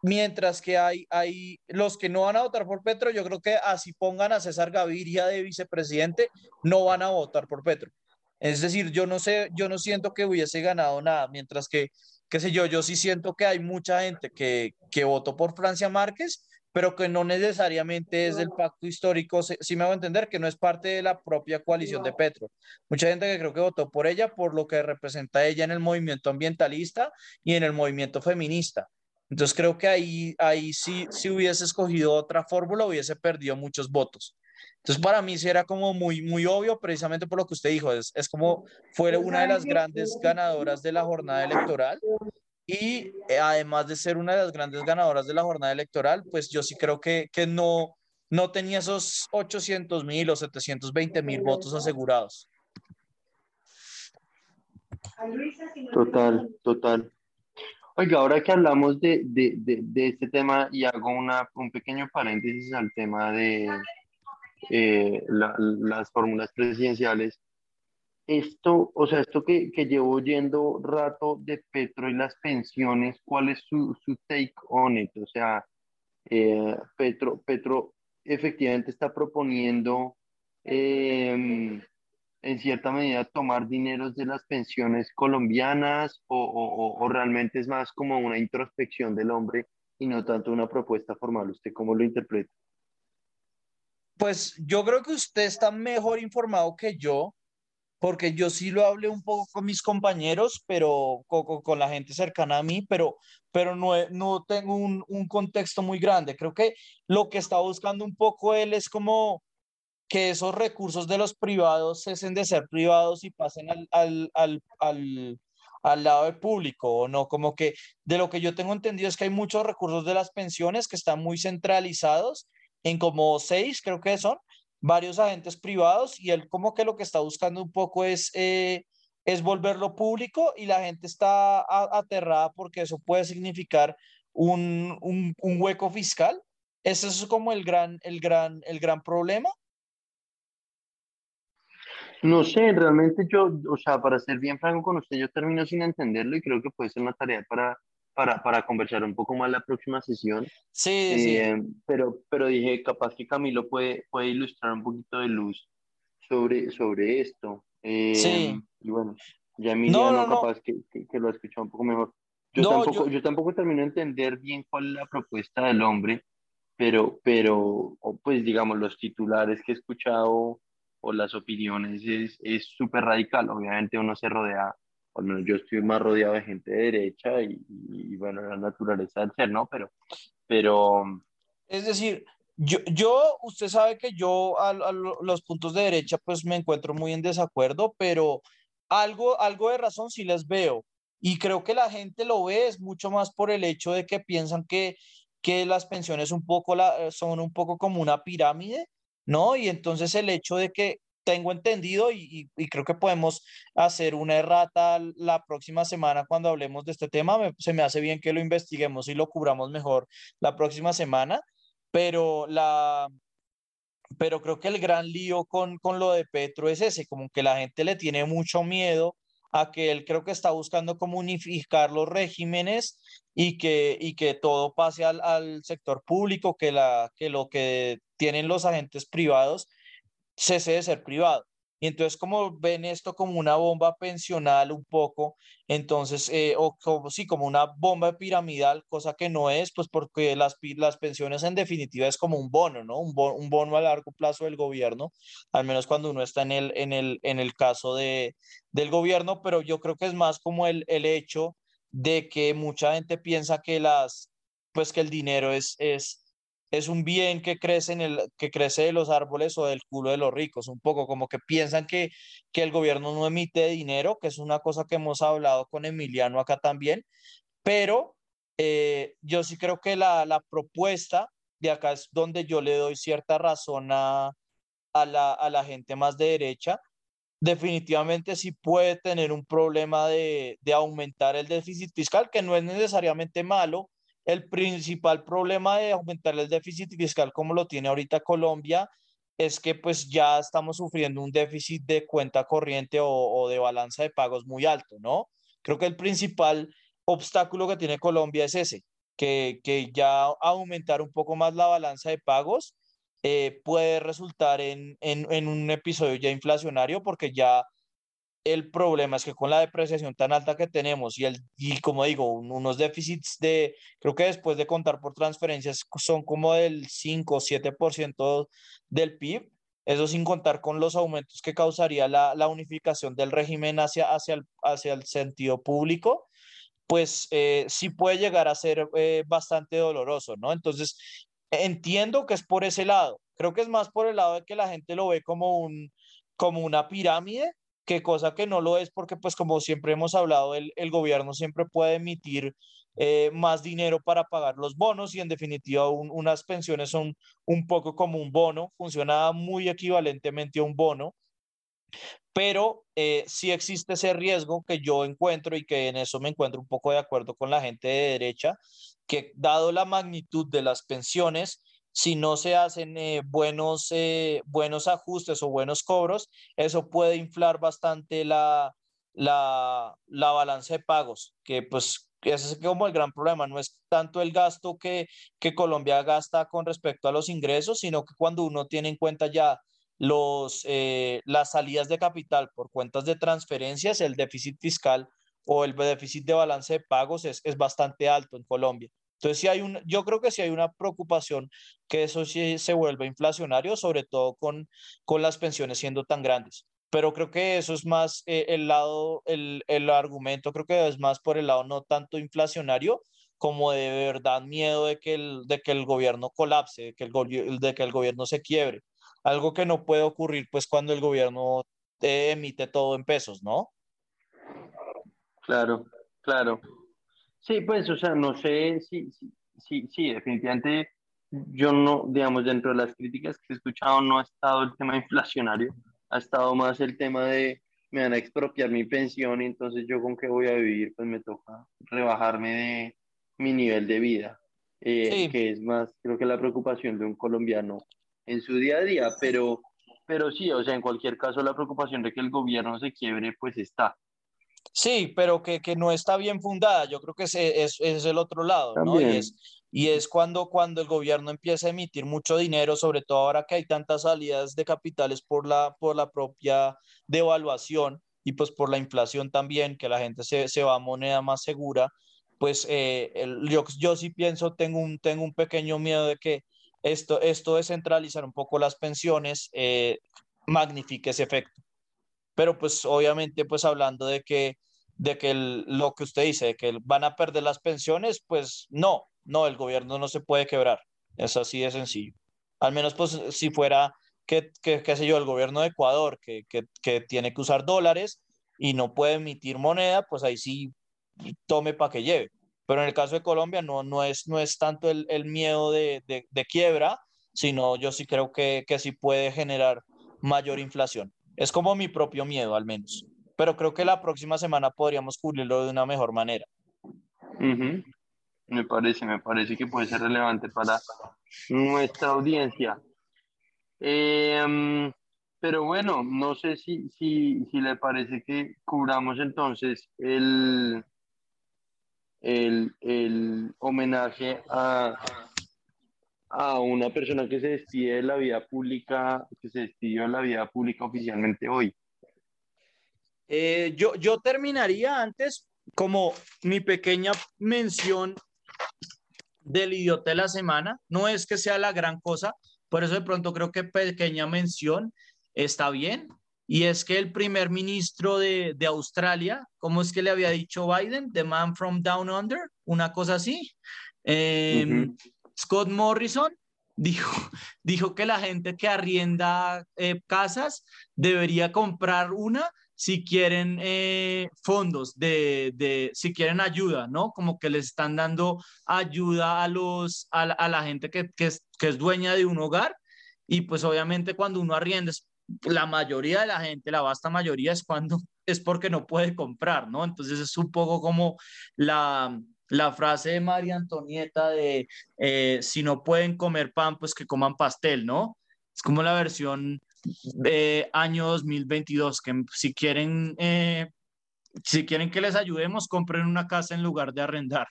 Mientras que hay, hay los que no van a votar por Petro, yo creo que así pongan a César Gaviria de vicepresidente, no van a votar por Petro. Es decir, yo no sé, yo no siento que hubiese ganado nada, mientras que qué sé yo, yo sí siento que hay mucha gente que, que votó por Francia Márquez, pero que no necesariamente es del pacto histórico, si me hago entender, que no es parte de la propia coalición de Petro. Mucha gente que creo que votó por ella por lo que representa ella en el movimiento ambientalista y en el movimiento feminista. Entonces creo que ahí, ahí sí, si hubiese escogido otra fórmula, hubiese perdido muchos votos. Entonces, para mí sí era como muy, muy obvio, precisamente por lo que usted dijo, es, es como fue una de las grandes ganadoras de la jornada electoral y eh, además de ser una de las grandes ganadoras de la jornada electoral, pues yo sí creo que, que no, no tenía esos 800 mil o 720 mil votos asegurados. Total, total. Oiga, ahora que hablamos de, de, de, este tema y hago una, un pequeño paréntesis al tema de eh, las fórmulas presidenciales, esto, o sea, esto que, que llevo oyendo rato de Petro y las pensiones, ¿cuál es su, su take on it? O sea, eh, Petro, Petro efectivamente está proponiendo em, en cierta medida tomar dineros de las pensiones colombianas o, o, o, realmente es más como una introspección del hombre y no tanto una propuesta formal? ¿Usted cómo lo interpreta? Pues yo creo que usted está mejor informado que yo porque yo sí lo hablé un poco con mis compañeros, pero con, con la gente cercana a mí, pero, pero no, no tengo un, un, contexto muy grande. Creo que lo que está buscando un poco él es como que esos recursos de los privados cesen de ser privados y pasen al, al, al, al al lado del público o no, como que de lo que yo tengo entendido es que hay muchos recursos de las pensiones que están muy centralizados en como seis, creo que son, varios agentes privados y él como que lo que está buscando un poco es, eh, es volverlo público y la gente está aterrada porque eso puede significar un, un, un, hueco fiscal. Ese es como el gran, el gran, el gran problema. No sé, realmente yo, o sea, para ser bien franco con usted, yo termino sin entenderlo y creo que puede ser una tarea para, para, para conversar un poco más la próxima sesión. Sí, sí. Eh, pero, pero dije, capaz que Camilo puede, puede ilustrar un poquito de luz sobre, sobre esto. Eh, sí. Y bueno, ya Emiliano no, no, capaz Que, que, lo ha escuchado un poco mejor. Yo, tampoco, yo... yo... tampoco termino de entender bien cuál es la propuesta del hombre, pero, pero pues digamos, los titulares que he escuchado o las opiniones es súper radical. Obviamente uno se rodea al menos yo estoy más rodeado de gente de derecha y, y, bueno, la naturaleza del ser, ¿no? Pero, pero... Es decir, yo, yo usted sabe que yo a, a, los puntos de derecha pues me encuentro muy en desacuerdo, pero algo, algo de razón sí les veo. Y creo que la gente lo ve es mucho más por el hecho de que piensan que, que las pensiones un poco la, son un poco como una pirámide, ¿no? Y entonces el hecho de que tengo entendido y, creo que podemos hacer una errata la próxima semana cuando hablemos de este tema. Se me hace bien que lo investiguemos y lo cubramos mejor la próxima semana, pero la... Pero creo que el gran lío con, con lo de Petro es ese, como que la gente le tiene mucho miedo a que él creo que está buscando como unificar los regímenes y que, y que todo pase al, al sector público, que, la, que lo que tienen los agentes privados cese de ser privado. Y entonces como ven esto como una bomba pensional un poco, entonces, eh, o como, sí, como una bomba piramidal, cosa que no es, pues porque las, las pensiones en definitiva es como un bono, ¿no? Un, un bono a largo plazo del gobierno, al menos cuando uno está en el, en el, en el caso de, del gobierno, pero yo creo que es más como el, el hecho de que mucha gente piensa que las, pues que el dinero es, es, es un bien que crece, en el, que crece de los árboles o del culo de los ricos, un poco como que piensan que, que el gobierno no emite dinero, que es una cosa que hemos hablado con Emiliano acá también, pero eh, yo sí creo que la, la, propuesta de acá es donde yo le doy cierta razón a, a, la, a la gente más de derecha, definitivamente sí puede tener un problema de, de aumentar el déficit fiscal, que no es necesariamente malo, el principal problema de aumentar el déficit fiscal como lo tiene ahorita Colombia es que pues ya estamos sufriendo un déficit de cuenta corriente o, de balanza de pagos muy alto, ¿no? Creo que el principal obstáculo que tiene Colombia es ese, que, que ya aumentar un poco más la balanza de pagos eh, puede resultar en, en un episodio ya inflacionario porque ya el problema es que con la depreciación tan alta que tenemos y, el, y como digo, unos déficits de, creo que después de contar por transferencias son como del 5 o 7% del PIB, eso sin contar con los aumentos que causaría la, la unificación del régimen hacia, hacia, el, hacia el sentido público, pues eh, sí puede llegar a ser eh, bastante doloroso, ¿no? Entonces, entiendo que es por ese lado, creo que es más por el lado de que la gente lo ve como, un, como una pirámide que cosa que no lo es porque pues como siempre hemos hablado, el, el gobierno siempre puede emitir eh, más dinero para pagar los bonos y en definitiva unas pensiones son un poco como un bono, funciona muy equivalentemente a un bono, pero eh, sí existe ese riesgo que yo encuentro y que en eso me encuentro un poco de acuerdo con la gente de derecha, que dado la magnitud de las pensiones, si no se hacen eh, buenos, eh, buenos ajustes o buenos cobros, eso puede inflar bastante la, la, la balanza de pagos, que pues ese es como el gran problema, no es tanto el gasto que, que Colombia gasta con respecto a los ingresos, sino que cuando uno tiene en cuenta ya los, eh, las salidas de capital por cuentas de transferencias, el déficit fiscal o el déficit de balance de pagos es, es bastante alto en Colombia. Entonces, sí hay un, yo creo que sí hay una preocupación que eso sí se vuelve inflacionario, sobre todo con, con las pensiones siendo tan grandes. Pero creo que eso es más eh, el lado, el, el argumento, creo que es más por el lado no tanto inflacionario, como de verdad miedo de que el, de que el gobierno colapse, de que el, de que el gobierno se quiebre. Algo que no puede ocurrir pues cuando el gobierno emite todo en pesos, ¿no? Claro, claro. Sí, pues, o sea, no sé si, sí, sí, definitivamente yo no, digamos, dentro de las críticas que he escuchado no ha estado el tema inflacionario, ha estado más el tema de me van a expropiar mi pensión y entonces yo con qué voy a vivir, pues me toca rebajarme de mi nivel de vida, eh, que es más, creo que la preocupación de un colombiano en su día a día, pero, pero sí, o sea, en cualquier caso la preocupación de que el gobierno se quiebre, pues está. Sí, pero que, que no está bien fundada. Yo creo que ese es, es el otro lado, ¿no? Y es, y es cuando, cuando el gobierno empieza a emitir mucho dinero, sobre todo ahora que hay tantas salidas de capitales por la, por la propia devaluación y pues por la inflación también, que la gente se, se va a moneda más segura, pues eh, el, yo, yo sí pienso, tengo un, tengo un pequeño miedo de que esto, esto de centralizar un poco las pensiones eh, magnifique ese efecto. Pero pues obviamente pues hablando de que de que lo que usted dice, de que van a perder las pensiones, pues no, no, el gobierno no se puede quebrar. Es así de sencillo. Al menos, pues, si fuera, que, qué sé yo, el gobierno de Ecuador, que, que, que tiene que usar dólares y no puede emitir moneda, pues ahí sí tome para que lleve. Pero en el caso de Colombia no, no, es, no es tanto el, el miedo de, de, de, quiebra, sino yo sí creo que, que sí puede generar mayor inflación. Es como mi propio miedo, al menos pero creo que la próxima semana podríamos cubrirlo de una mejor manera. Me parece, me parece que puede ser relevante para nuestra audiencia. Em, pero bueno, no sé si, si, si, le parece que cubramos entonces el, el, el homenaje a, a una persona que se despide de la vida pública, que se despidió de la vida pública oficialmente hoy. Eh, yo, yo terminaría antes como mi pequeña mención del idiota de la semana. No es que sea la gran cosa, por eso de pronto creo que pequeña mención está bien. Y es que el primer ministro de, de Australia, ¿cómo es que le había dicho Biden? The man from down under, una cosa así. Eh, Scott Morrison dijo, dijo que la gente que arrienda eh, casas debería comprar una si quieren eh, fondos, de, de, si quieren ayuda, ¿no? Como que les están dando ayuda a, los, a, la, a la gente que, que, es, que es dueña de un hogar y pues obviamente cuando uno arrienda, la mayoría de la gente, la vasta mayoría es cuando es porque no puede comprar, ¿no? Entonces es un poco como la, la frase de María Antonieta de eh, si no pueden comer pan, pues que coman pastel, ¿no? Es como la versión eh, año 2022, que si quieren, eh, si quieren que les ayudemos, compren una casa en lugar de arrendar.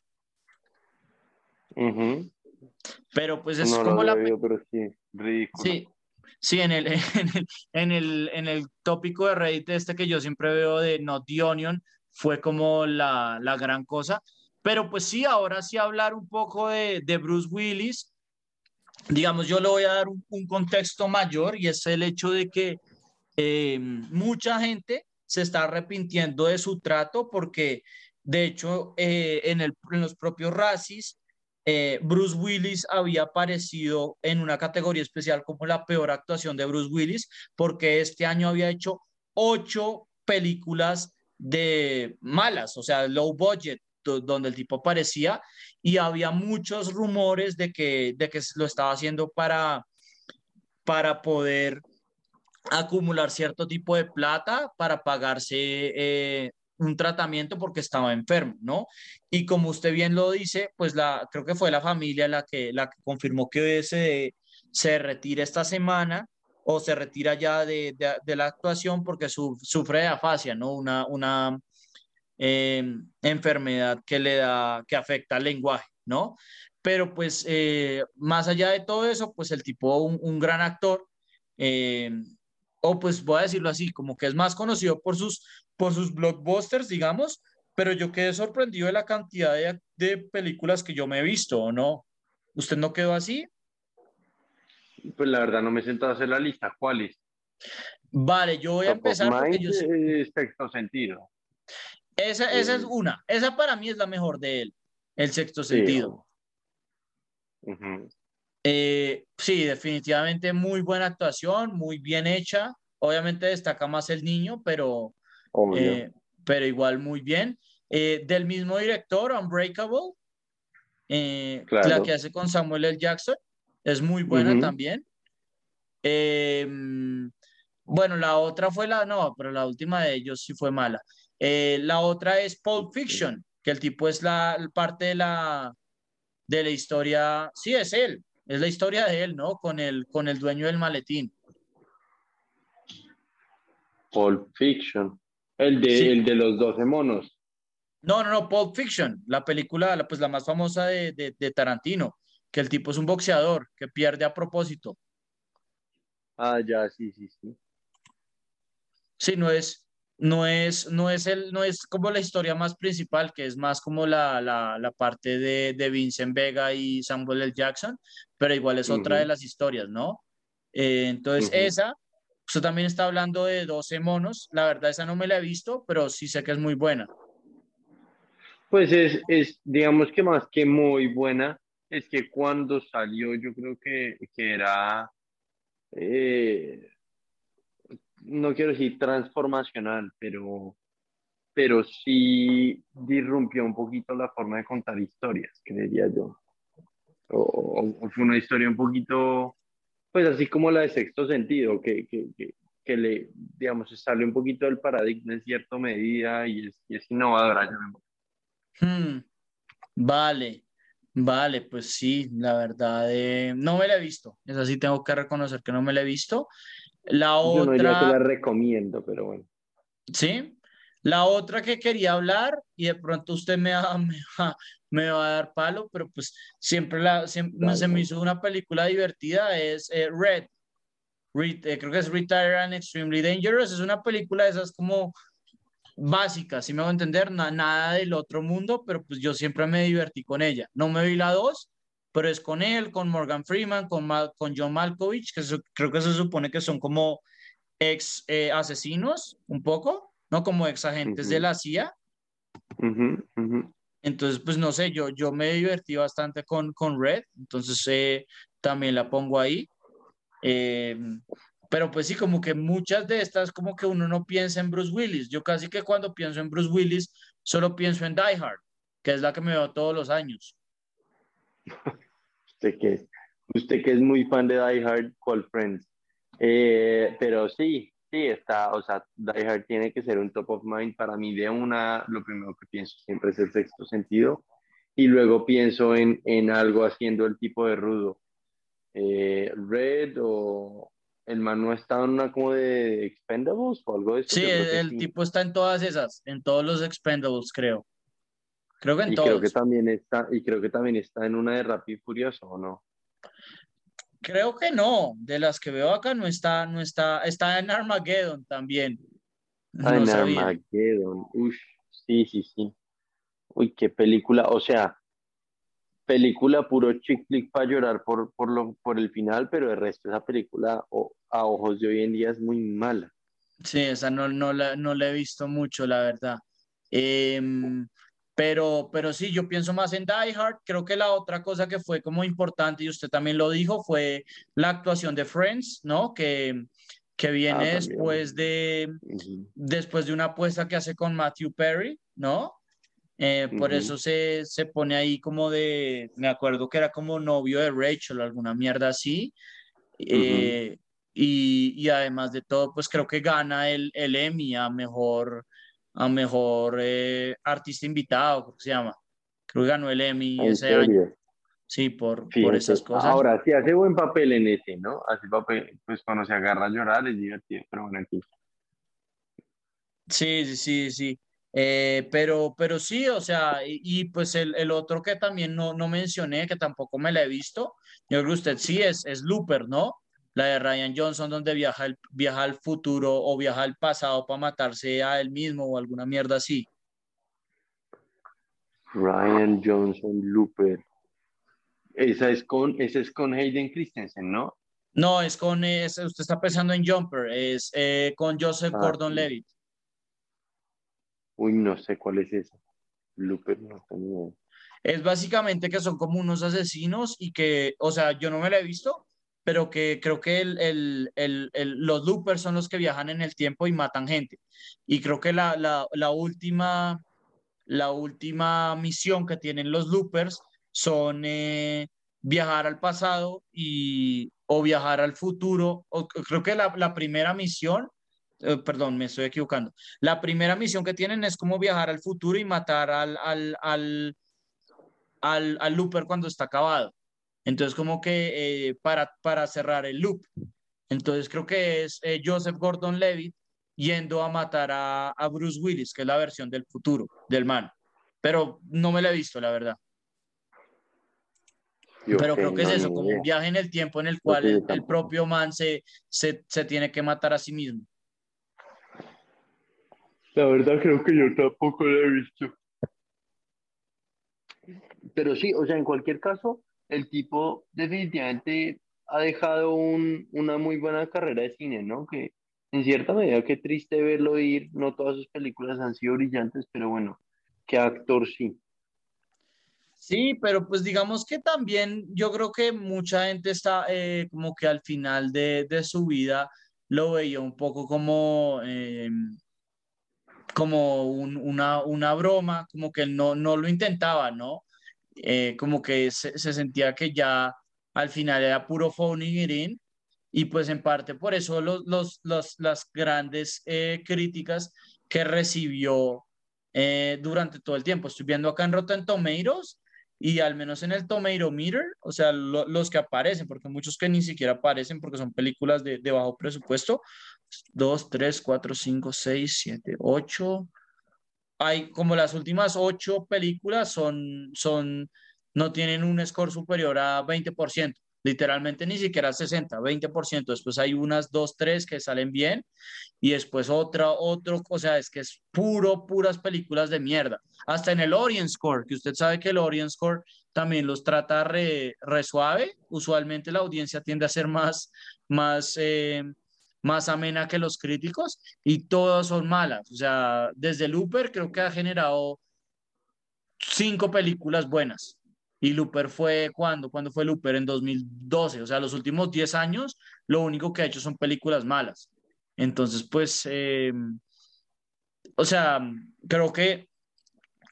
Pero pues es como la... pero sí, Sí, sí en, el, en, el, en, el, en el tópico de Reddit este que yo siempre veo de Not the Onion, fue como la, la gran cosa. Pero pues sí, ahora sí hablar un poco de, Bruce Willis, digamos, yo le voy a dar un, contexto mayor y es el hecho de que eh, mucha gente se está arrepintiendo de su trato porque, de hecho, eh, en, los propios Razzies, eh, Bruce Willis había aparecido en una categoría especial como la peor actuación de Bruce Willis porque este año había hecho ocho películas de malas, o sea, low budget, donde el tipo aparecía y había muchos rumores de que, de que lo estaba haciendo para, para poder acumular cierto tipo de plata para pagarse eh, un tratamiento porque estaba enfermo, ¿no? Y como usted bien lo dice, pues la, creo que fue la familia la que, la que confirmó que se, se retira esta semana o se retira ya de, de, la actuación porque sufre de afasia, ¿no? Una, una em, enfermedad que le da, que afecta al lenguaje, ¿no? Pero pues eh, más allá de todo eso, pues el tipo, un, un gran actor, em, o pues voy a decirlo así, como que es más conocido por sus, por sus blockbusters, digamos, pero yo quedé sorprendido de la cantidad de, de películas que yo me he visto, ¿o no? ¿Usted no quedó así? Pues la verdad no me he sentado a hacer la lista. ¿Cuáles? Vale, yo voy a empezar porque yo. Sexto sentido. Esa, esa es una. Esa para mí es la mejor de él, el sexto sentido. Eh, sí, definitivamente muy buena actuación, muy bien hecha. Obviamente destaca más el niño, pero, eh, pero igual muy bien. Eh, del mismo director, Unbreakable, la que hace con Samuel L. Jackson es muy buena también. Bueno, la otra fue la, no, pero la última de ellos sí fue mala. Eh, la otra es Pulp Fiction, que el tipo es la parte de la, de la historia, sí, es él, es la historia de él, ¿no? Con el, con el dueño del maletín. Pulp Fiction, el de, el de los 12 monos. No, no, no, Pulp Fiction, la película, pues la más famosa de, de Tarantino que el tipo es un boxeador que pierde a propósito. Ah, ya, sí, sí, sí. Sí, no es, no es, no es, el, no es como la historia más principal, que es más como la, la, la parte de, de, Vincent Vega y Samuel L. Jackson, pero igual es otra de las historias, ¿no? Eh, entonces, esa, usted también está hablando de 12 monos, la verdad esa no me la he visto, pero sí sé que es muy buena. Pues es, es digamos que más que muy buena, es que cuando salió yo creo que, que era, eh, no quiero decir transformacional, pero, pero sí disrumpió un poquito la forma de contar historias, creería yo. O, fue una historia un poquito, pues así como la de sexto sentido, que, que, que, le, digamos, sale un poquito del paradigma en cierta medida y es, y es innovadora. Hmm, vale. Vale, pues sí, la verdad, eh, no me la he visto. Es así, tengo que reconocer que no me la he visto. La otra. Yo no te la recomiendo, pero bueno. Sí. La otra que quería hablar, y de pronto usted me va, me va, a dar palo, pero pues siempre, la, siempre se me hizo una película divertida, es eh, Red. Eh, creo que es Retired and Extremely Dangerous. Es una película de esas como básica, si me hago entender, nada del otro mundo, pero pues yo siempre me divertí con ella. No me vi la dos, pero es con él, con Morgan Freeman, con, con John Malkovich, que creo que se supone que son como ex eh, asesinos, un poco, ¿no? Como ex agentes de la CIA. Entonces, pues no sé, yo, yo me divertí bastante con, con Red, entonces eh, también la pongo ahí. Eh, pero pues sí, como que muchas de estas, como que uno no piensa en Bruce Willis. Yo casi que cuando pienso en Bruce Willis, solo pienso en Die Hard, que es la que me veo todos los años. usted que, usted que es muy fan de Die Hard, Call Friends. Eh, pero sí, sí, está, o sea, Die Hard tiene que ser un top of mind. Para mí, de una, lo primero que pienso siempre es el sexto sentido. Y luego pienso en, en algo haciendo el tipo de rudo. Eh, Red o, el man no está en una como de Expendables o algo de eso. Sí, el, tipo está en todas esas, en todos los Expendables, creo. Creo que en y todos. Creo que también está, y creo que también está en una de Rápido y Furioso, ¿o no? Creo que no, de las que veo acá no está, no está, está en Armageddon también. Ah, en Armageddon, uy, sí, sí, sí. Uy, qué película, o sea, película puro chick flick para llorar por, por, lo, por el final, pero el resto de esa película a ojos de hoy en día es muy mala. Sí, esa no, no, la, no la he visto mucho, la verdad. Em, pero, pero sí, yo pienso más en Die Hard. Creo que la otra cosa que fue como importante, y usted también lo dijo, fue la actuación de Friends, ¿no? Que, que viene Ah, después de, Ujú. después de una apuesta que hace con Matthew Perry, ¿no? Eh, por Ujú. eso se, se pone ahí como de, me acuerdo que era como novio de Rachel, alguna mierda así. Eh, y, y además de todo, pues creo que gana el, el Emmy a mejor, a mejor eh, artista invitado, creo que se llama. Creo que ganó el Emmy ¿En ese año. Sí, por, por esas cosas. Ahora, sí hace buen papel en ese, ¿no? Hace papel, pues cuando se agarra a llorar es divertido, pero bueno, aquí. Sí, sí, sí, sí. Eh, pero, pero sí, o sea, y, y pues el, el otro que también no, no mencioné, que tampoco me la he visto, yo creo que usted sí es, es Looper, ¿no? La de Ryan Johnson, donde viaja, el, viaja al futuro o viaja al pasado para matarse a él mismo o alguna mierda así. Ryan Johnson Looper. Esa es con, esa es con Hayden Christensen, ¿no? No, es con, es, usted está pensando en Jumper, es eh, con Joseph Ah, Gordon-Levitt. Uy, no sé cuál es esa. Looper, no tengo. Es básicamente que son como unos asesinos y que, o sea, yo no me la he visto, pero que creo que el, el, el, los loopers son los que viajan en el tiempo y matan gente. Y creo que la, la, la última, la última misión que tienen los loopers son eh, viajar al pasado y, o viajar al futuro. O, creo que la, la primera misión, eh, perdón, me estoy equivocando. La primera misión que tienen es como viajar al futuro y matar al, al, al, al, al looper cuando está acabado. Entonces, como que eh, para, para cerrar el loop. Entonces, creo que es eh, Joseph Gordon-Levitt yendo a matar a, a Bruce Willis, que es la versión del futuro del man. Pero no me la he visto, la verdad. Yo Pero creo que es eso, como un viaje en el tiempo en el cual el, el propio man se, se, se tiene que matar a sí mismo. La verdad creo que yo tampoco la he visto. Pero sí, o sea, en cualquier caso, el tipo definitivamente ha dejado un- una muy buena carrera de cine, ¿no? Que en cierta medida, qué triste verlo ir, no todas sus películas han sido brillantes, pero bueno, qué actor sí. Sí, pero pues digamos que también yo creo que mucha gente está eh, como que al final de, de su vida lo veía un poco como, eh, como un- una, una broma, como que no, no lo intentaba, ¿no? Eh, como que se, se sentía que ya al final era puro phoning it in, y pues en parte por eso los, los, los- las grandes eh, críticas que recibió eh, durante todo el tiempo. Estoy viendo acá en Rotten Tomatoes y al menos en el Tomato Meter, o sea, lo- los que aparecen, porque muchos que ni siquiera aparecen porque son películas de, de bajo presupuesto, 2, 3, 4, 5, 6, 7, 8. Hay como las últimas ocho películas son, son, no tienen un score superior a 20%, literalmente ni siquiera 60, 20%. Después hay unas dos, tres que salen bien y después otra, otro, o sea, es que es puro, puras películas de mierda. Hasta en el Audience Score, que usted sabe que el Audience Score también los trata re, re suave. Usualmente la audiencia tiende a ser más, más, eh, más amena que los críticos y todas son malas. O sea, desde Looper creo que ha generado cinco películas buenas. Y Looper fue cuando, cuando fue Looper en 2012. O sea, los últimos 10 años, lo único que ha hecho son películas malas. Entonces, pues, eh, o sea, creo que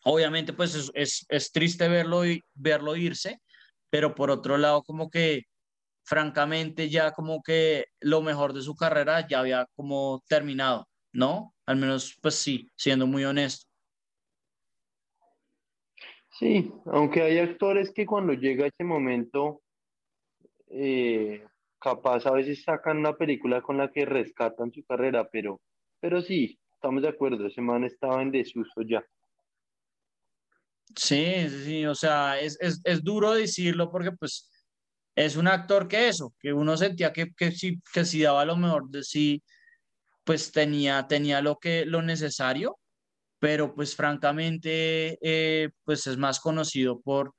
obviamente pues es, es, es triste verlo, verlo irse, pero por otro lado como que francamente ya como que lo mejor de su carrera ya había como terminado, ¿no? Al menos pues sí, siendo muy honesto. Sí, aunque hay actores que cuando llega ese momento, eh, capaz a veces sacan una película con la que rescatan su carrera, pero, pero sí, estamos de acuerdo, ese man estaba en desuso ya. Sí, sí, o sea, es, es, es duro decirlo porque pues es un actor que eso, que uno sentía que, que, sí, que si daba lo mejor de sí, pues tenía, tenía lo, que, lo necesario, pero pues francamente, eh, pues es más conocido por,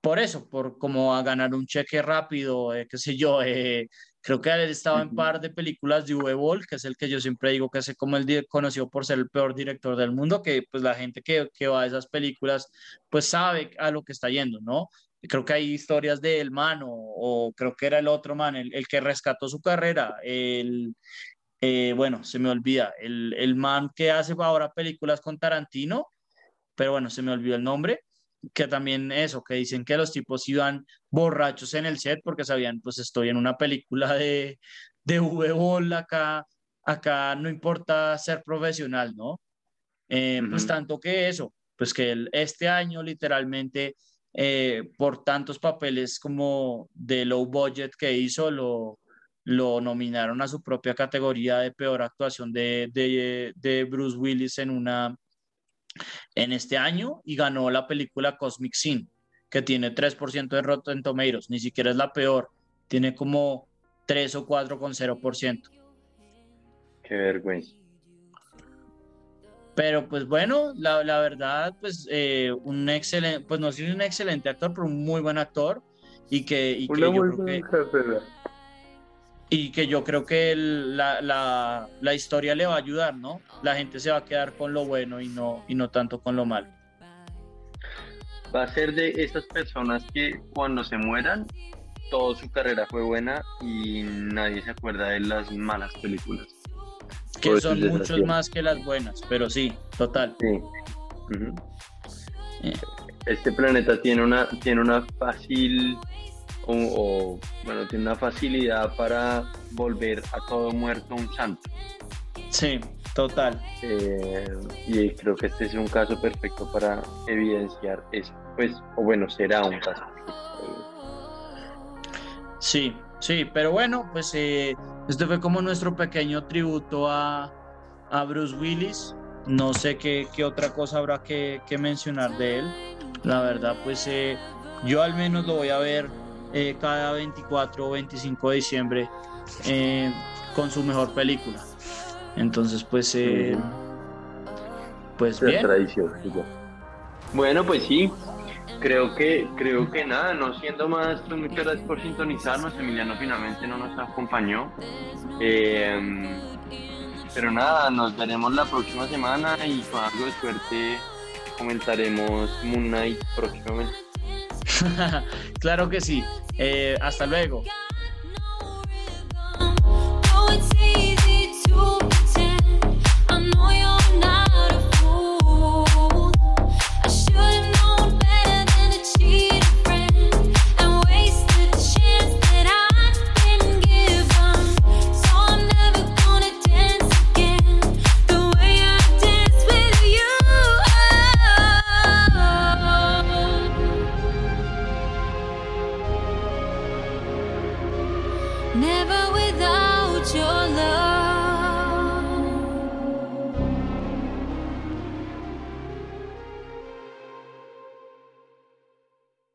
por eso, por como a ganar un cheque rápido, eh, qué sé yo, eh, creo que él estaba en par de películas de Boll, que es el que yo siempre digo que es como el conocido por ser el peor director del mundo, que pues la gente que, que va a esas películas pues sabe a lo que está yendo, ¿no? Creo que hay historias de El Man o, creo que era el otro man, el, el que rescató su carrera, el, eh, bueno, se me olvida, el, el man que hace ahora películas con Tarantino, pero bueno, se me olvidó el nombre, que también eso, que dicen que los tipos iban borrachos en el set porque sabían, pues estoy en una película de, de V-Ball acá, acá no importa ser profesional, ¿no? Eh, pues tanto que eso, pues que el, este año literalmente eh, por tantos papeles como de low budget que hizo, lo, nominaron a su propia categoría de peor actuación de Bruce Willis en una en este año y ganó la película Cosmic Sin, que tiene 3% de Rotten Tomatoes, ni siquiera es la peor, tiene como 3 o 4,0%. Qué vergüenza. Pero pues bueno, la, la verdad, pues eh, un excelente, pues no sé un excelente actor, pero un muy buen actor y que, y que yo creo que, y que yo creo que la, la, la, historia le va a ayudar, ¿no? La gente se va a quedar con lo bueno y no, y no tanto con lo malo. Va a ser de esas personas que cuando se mueran, toda su carrera fue buena y nadie se acuerda de las malas películas. Que son muchos más que las buenas, pero sí, total. Sí. Eh. Este planeta tiene una, tiene una fácil o, bueno, tiene una facilidad para volver a todo muerto un santo. Sí, total. Eh, y creo que este es un caso perfecto para evidenciar eso. Pues, o bueno, será un caso. Sí, sí, pero bueno, pues eh, este fue como nuestro pequeño tributo a, a Bruce Willis. No sé qué, qué otra cosa habrá que, que, mencionar de él. La verdad, pues eh, yo al menos lo voy a ver eh, cada 24 o 25 de diciembre eh, con su mejor película. Entonces, pues, eh, pues bien. Tradición, bueno, pues sí, creo que, creo que nada, no siendo más, pues muchas gracias por sintonizarnos. Emiliano finalmente no nos acompañó. pero nada, nos veremos la próxima semana y con algo de suerte comentaremos Moon Knight próximamente. claro que sí. Eh, hasta luego.